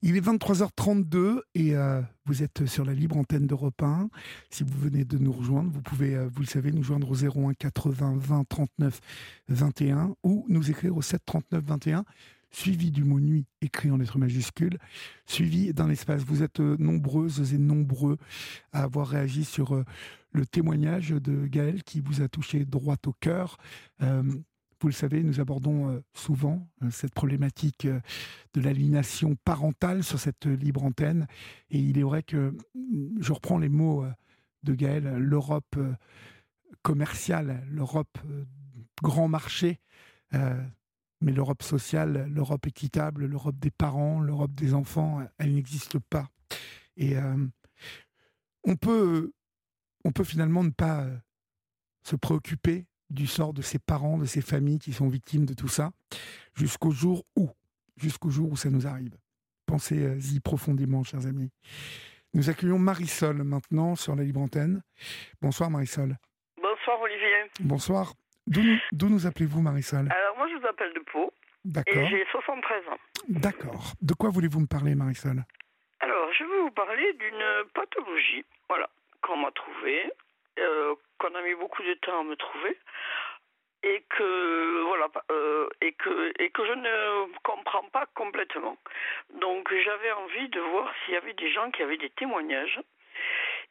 Il est 23h32 et euh, vous êtes sur la libre antenne d'Europe 1. Si vous venez de nous rejoindre, vous pouvez, euh, vous le savez, nous joindre au 01 80 20 39 21 ou nous écrire au 7 39 21 suivi du mot nuit écrit en lettres majuscules, suivi d'un espace. Vous êtes euh, nombreuses et nombreux à avoir réagi sur le témoignage de Gaël qui vous a touché droit au cœur. Vous le savez, nous abordons euh, souvent euh, cette problématique euh, de l'aliénation parentale sur cette libre antenne. Et il est vrai que, mm, je reprends les mots de Gaël, l'Europe commerciale, l'Europe grand marché, mais l'Europe sociale, l'Europe équitable, l'Europe des parents, l'Europe des enfants, elle n'existe pas. Et on peut, on peut finalement ne pas se préoccuper du sort de ses parents, de ses familles qui sont victimes de tout ça, jusqu'au jour où, jusqu'au jour où ça nous arrive. Pensez-y profondément, chers amis. Nous accueillons Marisol maintenant sur la libre antenne. Bonsoir Marisol. Bonsoir Olivier. Bonsoir. D'où nous appelez-vous Marisol? Alors moi je vous appelle de Pau. D'accord. Et j'ai 73 ans. D'accord. De quoi voulez-vous me parler Marisol? Alors je vais vous parler d'une pathologie, voilà, qu'on m'a trouvée euh, qu'on a mis beaucoup de temps à me trouver et que voilà euh, et que et que je ne comprends pas complètement. Donc j'avais envie de voir s'il y avait des gens qui avaient des témoignages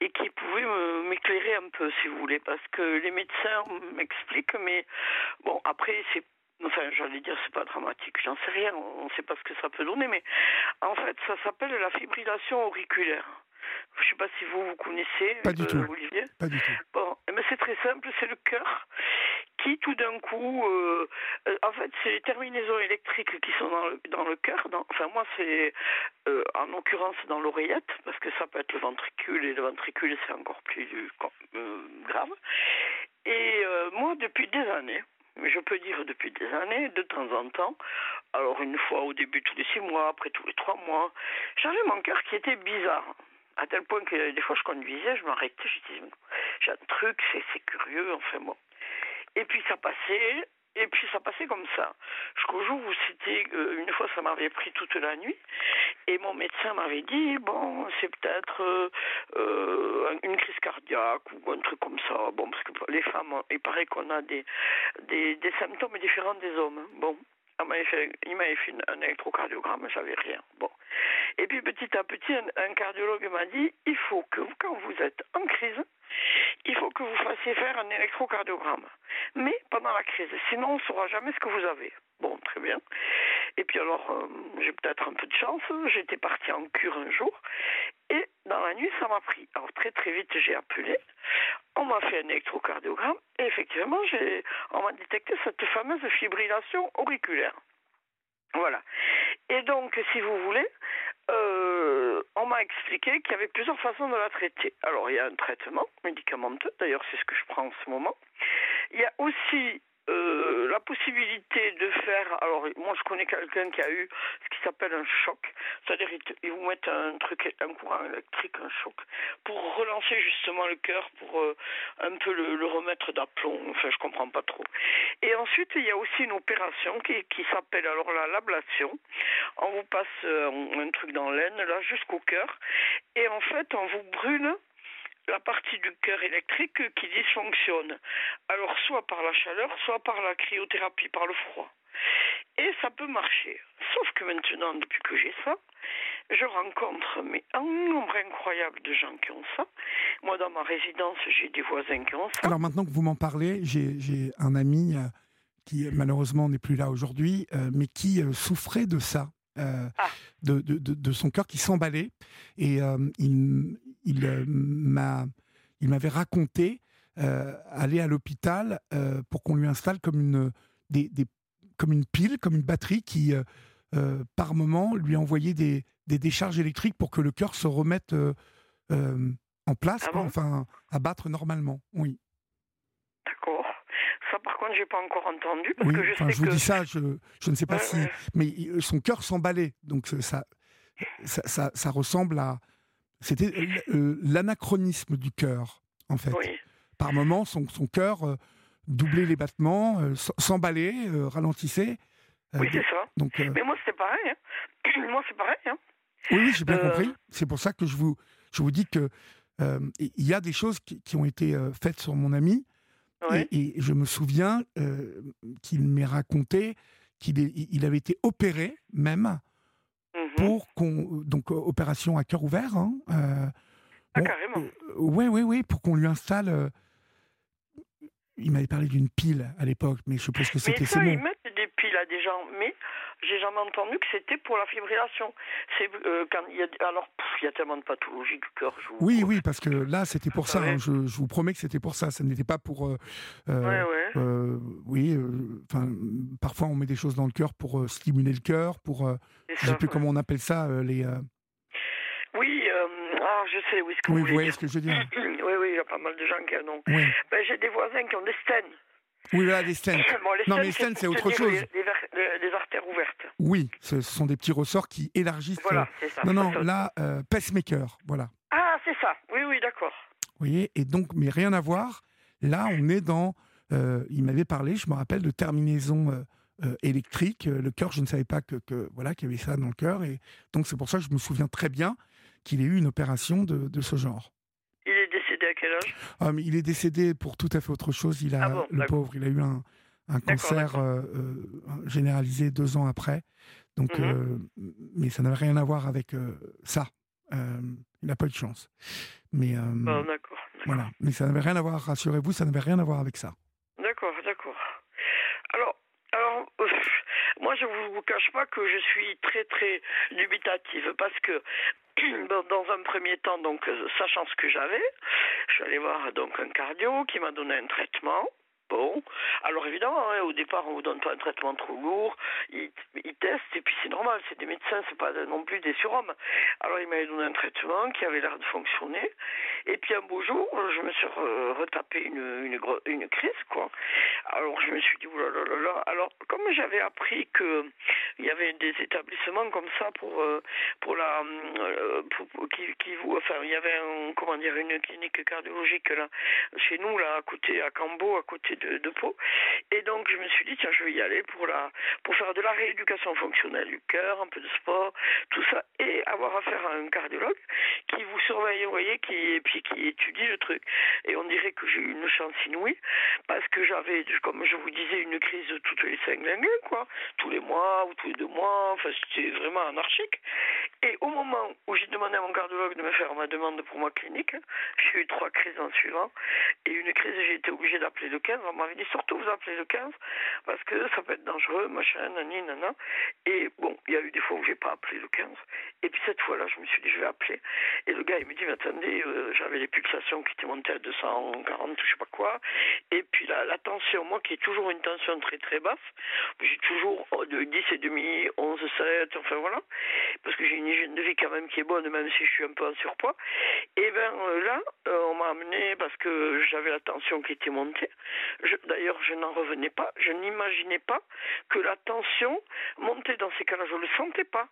et qui pouvaient m'éclairer un peu si vous voulez parce que les médecins m'expliquent mais bon après c'est enfin j'allais dire c'est pas dramatique, j'en sais rien, on ne sait pas ce que ça peut donner mais en fait ça s'appelle la fibrillation auriculaire. Je ne sais pas si vous, vous connaissez, pas du euh, tout. Olivier. Pas du tout. Bon, mais eh ben, c'est très simple, c'est le cœur qui tout d'un coup, euh, euh, en fait, c'est les terminaisons électriques qui sont dans le, dans le cœur. enfin, moi, c'est en l'occurrence dans l'oreillette, parce que ça peut être le ventricule, et le ventricule, c'est encore plus grave. Et moi, depuis des années, mais je peux dire depuis des années, de temps en temps, alors une fois au début tous les six mois, après tous les trois mois, j'avais mon cœur qui était bizarre à tel point que des fois je conduisais, je m'arrêtais, je disais, j'ai un truc, c'est curieux, enfin bon. Et puis ça passait, et puis ça passait comme ça. Jusqu'au jour où c'était, euh, une fois ça m'avait pris toute la nuit, et mon médecin m'avait dit, bon, c'est peut-être euh, euh, une crise cardiaque ou un truc comme ça. Bon, parce que les femmes, il paraît qu'on a des, des, symptômes différents des hommes. Bon, il m'avait fait un électrocardiogramme, j'avais rien. Et puis petit à petit, un, cardiologue m'a dit il faut que quand vous êtes en crise, il faut que vous fassiez faire un électrocardiogramme. Mais pendant la crise, sinon on ne saura jamais ce que vous avez. Bon, très bien. Et puis alors, euh, j'ai peut-être un peu de chance, j'étais partie en cure un jour, et dans la nuit, ça m'a pris. Alors très très vite, j'ai appelé, on m'a fait un électrocardiogramme, et effectivement, on m'a détecté cette fameuse fibrillation auriculaire. Voilà. Et donc, si vous voulez, euh, on m'a expliqué qu'il y avait plusieurs façons de la traiter. Alors, il y a un traitement médicamenteux, d'ailleurs, c'est ce que je prends en ce moment. Il y a aussi euh, la possibilité de faire. Alors, moi, je connais quelqu'un qui a eu ce qui s'appelle un choc. C'est-à-dire, ils vous mettent un truc, un courant électrique, un choc, pour relancer justement le cœur, pour euh, un peu le, remettre d'aplomb. Enfin, je comprends pas trop. Et ensuite, il y a aussi une opération qui, qui s'appelle alors la l'ablation. On vous passe euh, un truc dans l'aine, là, jusqu'au cœur. Et en fait, on vous brûle la partie du cœur électrique qui dysfonctionne. Alors soit par la chaleur, soit par la cryothérapie, par le froid. Et ça peut marcher. Sauf que maintenant, depuis que j'ai ça, je rencontre mais un nombre incroyable de gens qui ont ça. Moi, dans ma résidence, j'ai des voisins qui ont ça. Alors maintenant que vous m'en parlez, j'ai un ami euh, qui malheureusement n'est plus là aujourd'hui, euh, mais qui euh, souffrait de ça. Ah. de, de, de, son cœur qui s'emballait et il, il euh, m'a, il m'avait raconté euh, aller à l'hôpital euh, pour qu'on lui installe comme une, des, comme une pile, comme une batterie qui, par moment, lui envoyait des, des, décharges électriques pour que le cœur se remette en place, ah enfin, à battre normalement. Oui. D'accord. Par contre, j'ai pas encore entendu. Parce que je, sais je vous dis ça, je, je ne sais pas si. Mais son cœur s'emballait. Donc, ça, ça, ça, ça ressemble à, c'était euh, l'anachronisme du cœur, en fait. Par moments, son, son cœur euh, doublait les battements, euh, s'emballait, ralentissait. oui, c'est ça. Donc, Mais moi, c'est pareil. Hein. moi, c'est pareil. Hein. Oui, j'ai bien compris. C'est pour ça que je vous, je vous dis que il y a des choses qui, ont été faites sur mon ami. Et, je me souviens qu'il m'ait raconté qu'il il avait été opéré même mmh pour qu'on donc opération à cœur ouvert. Hein, ah, carrément. oui, oui, oui, pour qu'on lui installe il m'avait parlé d'une pile à l'époque, mais je suppose que c'était c'est Ils mettent à des gens, mais j'ai jamais entendu que c'était pour la fibrillation. C'est euh, quand il y a alors il y a tellement de pathologies du cœur. Oui, oui, parce que là c'était pour ça. Hein, je, vous promets que c'était pour ça. Ça n'était pas pour. Euh, euh, euh oui, enfin parfois on met des choses dans le cœur pour stimuler le cœur, pour. je ne sais plus comment on appelle ça les. Oui, ah, je sais, oui, ce que oui, vous, voyez ce que je veux dire. oui, oui, il y a pas mal de gens qui en ont. Ben, j'ai des voisins qui ont des stènes. Oui, voilà, des stents. non, mais les stents, c'est autre chose. Les, artères ouvertes. Oui, ce sont des petits ressorts qui élargissent. Voilà, c'est ça. Non, non, là, euh, pacemaker, voilà. Ah, c'est ça. Oui, oui, d'accord. Vous voyez, et donc, mais rien à voir. Là, on est dans. Euh, il m'avait parlé, je me rappelle, de terminaison euh, euh, électrique. Le cœur, je ne savais pas que, que voilà qu'il y avait ça dans le cœur, et donc c'est pour ça que je me souviens très bien qu'il ait eu une opération de, de ce genre. Il est décédé à quel âge? Ah, mais Il est décédé pour tout à fait autre chose. Il a, ah le pauvre, il a eu un, un cancer euh, euh, généralisé deux ans après. Donc, mhm. euh, mais ça n'avait rien à voir avec ça. il n'a pas eu de chance. Mais d'accord. Voilà. Mais ça n'avait rien à voir. Rassurez-vous, ça n'avait rien à voir avec ça. D'accord, d'accord. Alors, alors, moi, je ne vous cache pas que je suis très, très dubitative parce que dans un premier temps, donc, sachant ce que j'avais, je suis allée voir donc un cardio qui m'a donné un traitement. Alors évidemment, hein, au départ, on vous donne pas un traitement trop lourd, ils, testent, et puis c'est normal, c'est des médecins, c'est pas non plus des surhommes. Alors il m'avait donné un traitement qui avait l'air de fonctionner, et puis un beau jour, je me suis retapé une, crise. Alors je me suis dit, oulala, là, là, alors comme j'avais appris que il y avait des établissements comme ça pour, euh, pour la, euh, pour, qui, qui vous, enfin, il y avait un, comment dire, une clinique cardiologique là, chez nous, là, à côté, à Cambo, à côté de, Pau. Et donc, je me suis dit, tiens, je vais y aller pour, la, pour faire de la rééducation fonctionnelle du cœur, un peu de sport, tout ça, et avoir affaire à un cardiologue qui vous surveille, vous voyez, qui, et puis qui étudie le truc. Et on dirait que j'ai eu une chance inouïe, parce que j'avais, comme je vous disais, une crise toutes les cinq années, quoi, tous les mois ou tous les deux mois, enfin, c'était vraiment anarchique. Et au moment où j'ai demandé à mon cardiologue de me faire ma demande pour ma clinique, j'ai eu trois crises en suivant, et une crise, j'ai été obligée d'appeler le 15 on m'avait dit surtout vous appelez le 15 parce que ça peut être dangereux, machin, nani, nana. Et bon, il y a eu des fois où j'ai pas appelé le 15. Et puis cette fois-là, je me suis dit je vais appeler. Et le gars, il me dit mais attendez, euh, j'avais les pulsations qui étaient montées à 240, je sais pas quoi. Et puis la, tension, moi qui ai toujours une tension très très basse, j'ai toujours oh, de 10 et demi, 11, 7, enfin voilà. Parce que j'ai une hygiène de vie quand même qui est bonne, même si je suis un peu en surpoids. Et ben euh, là, euh, on m'a amené parce que j'avais la tension qui était montée. D'ailleurs, je n'en revenais pas. Je n'imaginais pas que la tension montait dans ces cas-là. Je ne le sentais pas.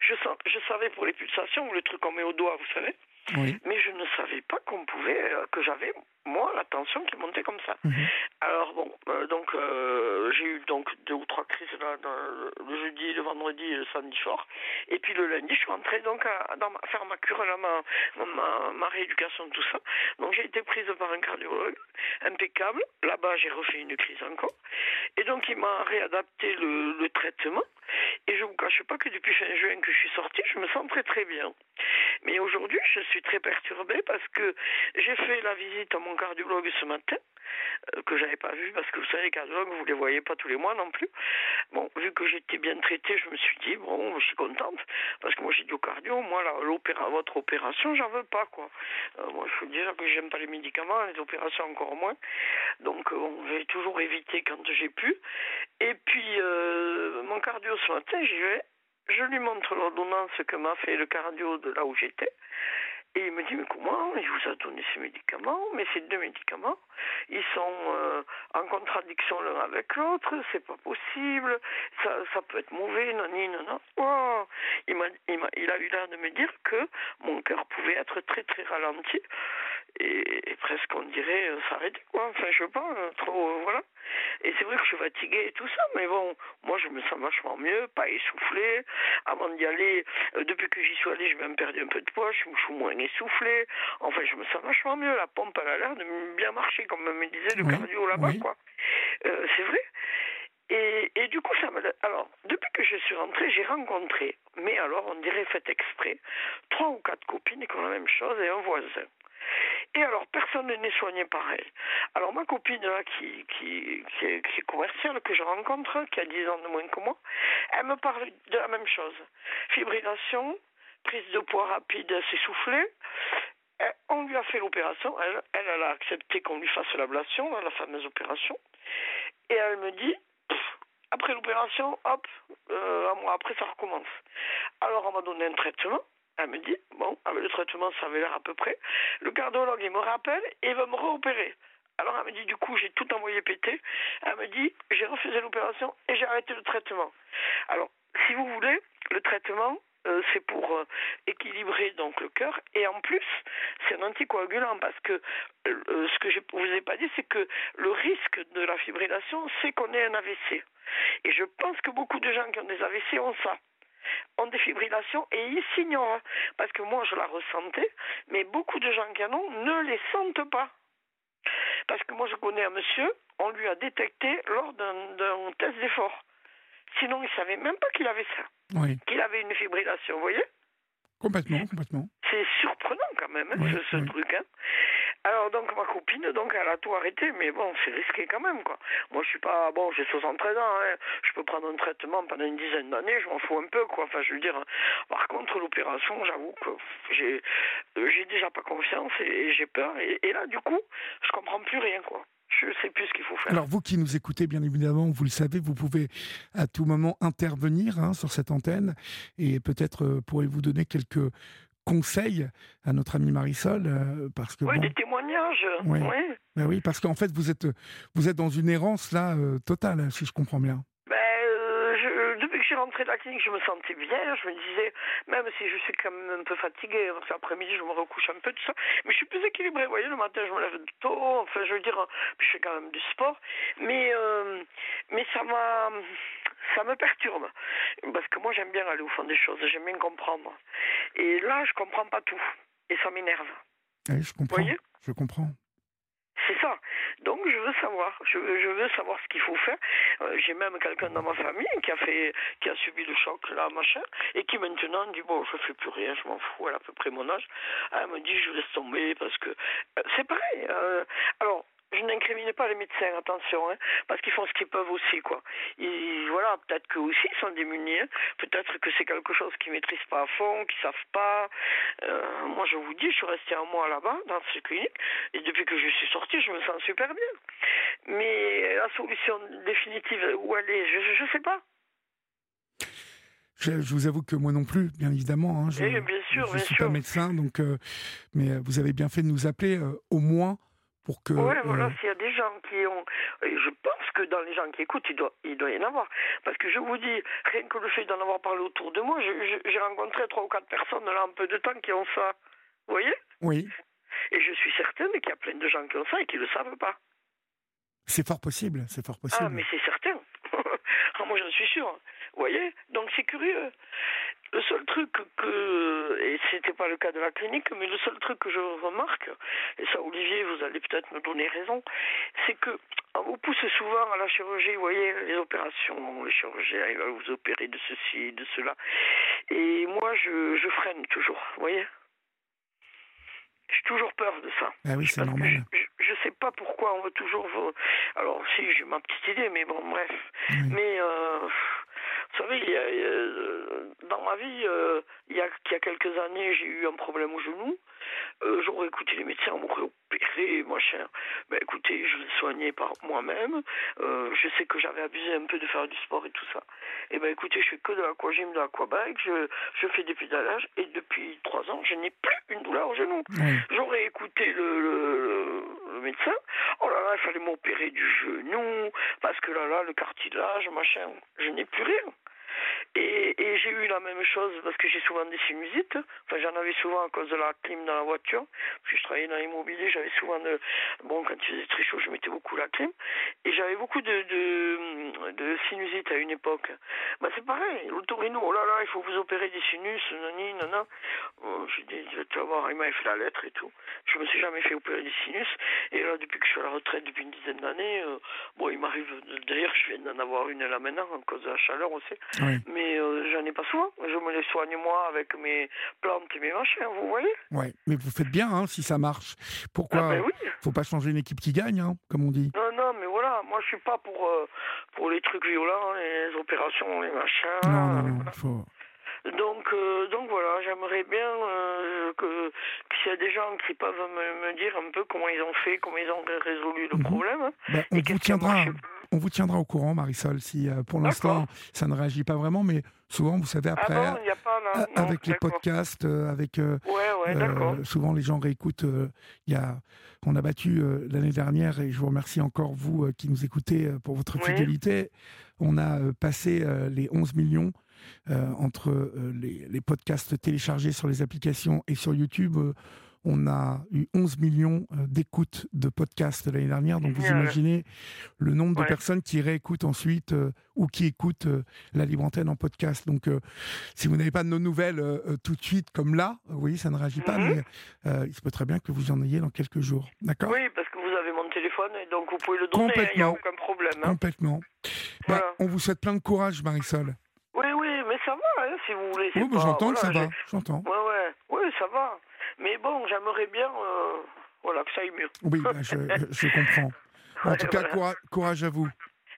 Je, je savais pour les pulsations, le truc qu'on met au doigt, vous savez. Mais je ne savais pas qu'on pouvait, euh, que j'avais moi la tension qui montait comme ça. Mhm. Alors bon, euh, donc euh, j'ai eu donc deux ou trois crises là, le jeudi, le vendredi, et le samedi fort. Et puis le lundi, je suis rentrée donc à, faire ma cure là, ma, ma, ma rééducation, tout ça. Donc j'ai été prise par un cardiologue, impeccable. Là-bas, j'ai refait une crise encore. Et donc il m'a réadapté le, le traitement. Et je vous cache pas que depuis fin juin que je suis sortie, je me sens très très bien. Mais aujourd'hui, je suis très perturbée parce que j'ai fait la visite à mon cardiologue ce matin, euh, que j'avais pas vu parce que vous savez, les cardiologues, vous les voyez pas tous les mois non plus. Bon, vu que j'étais bien traitée, je me suis dit, bon, je suis contente parce que moi j'ai du cardio, moi, l'opéra, votre opération, j'en veux pas, quoi. Euh, moi, je veux dire que j'aime pas les médicaments, les opérations encore moins. Donc, euh, j'ai toujours évité quand j'ai pu. Et puis, mon cardio ce matin, j'y vais. Je lui montre l'ordonnance que m'a fait le cardio de là où j'étais. Et il me dit, mais comment Il vous a donné ces médicaments, mais ces deux médicaments, ils sont euh, en contradiction l'un avec l'autre, c'est pas possible, ça, ça peut être mauvais, non, non. Oh il, il a eu l'air de me dire que mon cœur pouvait être très très ralenti. Et, presque on dirait euh, s'arrêter quoi. Enfin je sais pas euh, trop euh, voilà. Et c'est vrai que je suis fatiguée et tout ça mais bon moi je me sens vachement mieux pas essoufflé avant d'y aller depuis que j'y suis allée j'ai même perdu un peu de poids je, suis moins essoufflé enfin je me sens vachement mieux. La pompe elle a l'air de bien marcher comme me disait le cardio là-bas quoi. C'est vrai. Et, et, du coup, ça me. Alors, depuis que je suis rentrée, j'ai rencontré, mais alors, on dirait fait exprès, trois ou quatre copines qui ont la même chose et un voisin. Et alors, personne n'est soigné pareil. Alors, ma copine, là, qui, qui, qui, est, qui, est, commerciale, que je rencontre, qui a 10 ans de moins que moi, elle me parle de la même chose. Fibrillation, prise de poids rapide, s'essouffler. On lui a fait l'opération. Elle, elle, a accepté qu'on lui fasse l'ablation, la fameuse opération. Et elle me dit, après l'opération, hop, euh, un mois après, ça recommence. Alors, on m'a donné un traitement. Elle me dit, bon, avec le traitement, ça avait l'air à peu près. Le cardiologue, il me rappelle et il va me réopérer. Alors elle me dit, du coup, j'ai tout envoyé péter. Elle me dit, j'ai refusé l'opération et j'ai arrêté le traitement. Alors, si vous voulez, le traitement, euh, c'est pour euh, équilibrer donc le cœur et en plus c'est un anticoagulant parce que euh, ce que je vous ai pas dit c'est que le risque de la fibrillation c'est qu'on ait un AVC et je pense que beaucoup de gens qui ont des AVC ont ça ont des fibrillations et ils s'ignorent parce que moi je la ressentais mais beaucoup de gens qui en ont ne les sentent pas parce que moi je connais un monsieur on lui a détecté lors d'un test d'effort sinon il savait même pas qu'il avait ça qu'il avait une fibrillation, vous voyez? Complètement, complètement. C'est surprenant quand même, hein, ce, truc. Hein. Alors donc ma copine, donc elle a tout arrêté, mais bon, c'est risqué quand même quoi. Moi je suis pas, bon, j'ai 73 ans, hein. je peux prendre un traitement pendant une dizaine d'années, je m'en fous un peu quoi. Enfin je veux dire, par contre l'opération, j'avoue que j'ai, j'ai déjà pas confiance et, j'ai peur. Et, et là du coup, je comprends plus rien quoi je ne sais plus ce qu'il faut faire. Alors vous qui nous écoutez, bien évidemment, vous le savez, vous pouvez à tout moment intervenir hein, sur cette antenne et peut-être euh, pourrez-vous donner quelques conseils à notre ami Marisol euh, parce que oui, des témoignages. Oui. Ben oui, parce qu'en fait vous êtes vous êtes dans une errance là euh, totale, si je comprends bien rentrée de la clinique, je me sentais bien. Je me disais, même si je suis quand même un peu fatiguée, parce qu'après-midi, je me recouche un peu, tout ça. Mais je suis plus équilibrée. Vous voyez, le matin, je me lève tôt. Enfin, je veux dire, je fais quand même du sport. Mais, euh, mais ça m'a. Ça me perturbe. Parce que moi, j'aime bien aller au fond des choses. J'aime bien comprendre. Et là, je comprends pas tout. Et ça m'énerve. Oui, je comprends. Vous voyez je comprends. C'est ça. Donc je veux savoir, je veux, je veux savoir ce qu'il faut faire. Euh, j'ai même quelqu'un dans ma famille qui a fait, qui a subi le choc là, machin, et qui maintenant dit bon, je fais plus rien, je m'en fous, elle a à peu près mon âge. Elle me dit je laisse tomber parce que euh, c'est pareil. Euh, alors je n'incrimine pas les médecins, attention, hein, parce qu'ils font ce qu'ils peuvent aussi, quoi. voilà, peut-être qu'eux aussi sont démunis, hein. peut-être que c'est quelque chose qu'ils maîtrisent pas à fond, qu'ils savent pas. Euh, moi, je vous dis, je suis restée un mois là-bas, dans cette clinique, et depuis que je suis sortie, je me sens super bien. Mais la solution définitive, où elle est, je ne sais pas. Je, vous avoue que moi non plus, bien évidemment. Hein, je ne eh, suis pas médecin, donc, euh, mais vous avez bien fait de nous appeler, euh, au moins pour que. Oui, voilà, euh, s'il y a des gens qui ont. Je pense que dans les gens qui écoutent, il doit, il doit y en avoir. Parce que je vous dis, rien que le fait d'en avoir parlé autour de moi, j'ai rencontré trois ou quatre personnes là en peu de temps qui ont ça. Vous voyez? Oui. Et je suis certaine qu'il y a plein de gens qui ont ça et qui ne le savent pas. C'est fort possible, c'est fort possible. Ah, mais c'est certain. Ah, moi, j'en suis sûr. Vous voyez? Donc, c'est curieux. Le seul truc que, et c'était pas le cas de la clinique, mais le seul truc que je remarque, et ça Olivier, vous allez peut-être me donner raison, c'est que on vous pousse souvent à la chirurgie, vous voyez, les opérations, les chirurgiens, ils vont vous opérer de ceci, de cela. Et moi, je, je freine toujours, vous voyez j'ai toujours peur de ça. Ah oui, c'est normal. Je, ne sais pas pourquoi on veut toujours. Alors, si, j'ai ma petite idée, mais bon, bref. Mais euh, vous savez, euh, dans ma vie, euh, il, y a, il y a quelques années, j'ai eu un problème au genou. Euh, j'aurais écouté les médecins m'aurait opéré, machin. Ben écoutez, je l'ai soigné par moi-même. je sais que j'avais abusé un peu de faire du sport et tout ça. Et ben écoutez, je fais que de l'aquagym, de l'aquabike, je, je fais des pédalages et depuis trois ans, je n'ai plus une douleur au genou. J'aurais écouté le, le, le, médecin. Oh là là, il fallait m'opérer du genou parce que là là, le cartilage, machin, je n'ai plus rien. Et, et j'ai eu la même chose parce que j'ai souvent des sinusites. Enfin, j'en avais souvent à cause de la clim dans la voiture. Puis je travaillais dans l'immobilier, j'avais souvent de. Bon, quand il faisait très chaud, je mettais beaucoup la clim. Et j'avais beaucoup de, de, de sinusite à une époque. Bah, c'est pareil, l'autorino, oh là là, il faut vous opérer des sinus, nani, nana. Oh, j'ai dit, tu vas voir, il m'avait fait la lettre et tout. Je me suis jamais fait opérer des sinus. Et là, depuis que je suis à la retraite depuis une dizaine d'années, euh, bon, il m'arrive, d'ailleurs, je viens d'en avoir une là maintenant, à cause de la chaleur aussi. Mais euh, j'en ai pas souvent. Je me les soigne moi avec mes plantes et mes machins, vous voyez Ouais, mais vous faites bien hein, si ça marche. Pourquoi Ah ben oui. Faut pas changer une équipe qui gagne, hein, comme on dit? Non, non, mais voilà, moi je suis pas pour, euh, pour les trucs violents, les opérations, les machins. Non, non, euh, non, voilà. faut... Donc, euh, donc voilà, j'aimerais bien euh, que s'il y a des gens qui peuvent me, me dire un peu comment ils ont fait, comment ils ont ré- résolu le Mhm. problème. hein, Ben, on et vous tiendra. On vous tiendra au courant, Marisol, si euh, pour l'instant ça ne réagit pas vraiment, mais souvent, vous savez, après, ah bon, il n'y a pas là a- non, avec les podcasts, euh, avec euh, Ouais, ouais, Euh, d'accord. souvent, les gens réécoutent. euh, Il y a, on a battu euh, l'année dernière, et je vous remercie encore, vous euh, qui nous écoutez, euh, pour votre Oui. fidélité. On a euh, passé euh, les 11 millions euh, entre euh, les, les podcasts téléchargés sur les applications et sur YouTube. On a eu 11 millions euh, d'écoutes de podcasts l'année dernière. Donc, vous imaginez le nombre de Ouais. personnes qui réécoutent ensuite euh, ou qui écoutent euh, la Libre Antenne en podcast. Donc, euh, si vous n'avez pas de nos nouvelles tout de suite, comme là, oui, ça ne réagit pas, Mhm. mais il se peut très bien que vous en ayez dans quelques jours. D'accord? Oui, parce que vous avez mon téléphone et donc vous pouvez le donner, il n'y a Complètement. aucun problème. hein. Complètement. Bah, Voilà. on vous souhaite plein de courage, Marisol. Oui, oui, mais ça va, hein, si vous voulez. Oui, bah, j'entends que ça voilà, va. J'entends. j'ai- Ouais, ouais, oui, ça va. Mais bon, j'aimerais bien euh, voilà, que ça aille mieux. Oui, bah, je, je comprends. En tout cas, Voilà. courage à vous.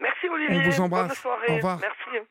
Merci Olivier. On vous embrasse. Bonne soirée. Au revoir. Merci.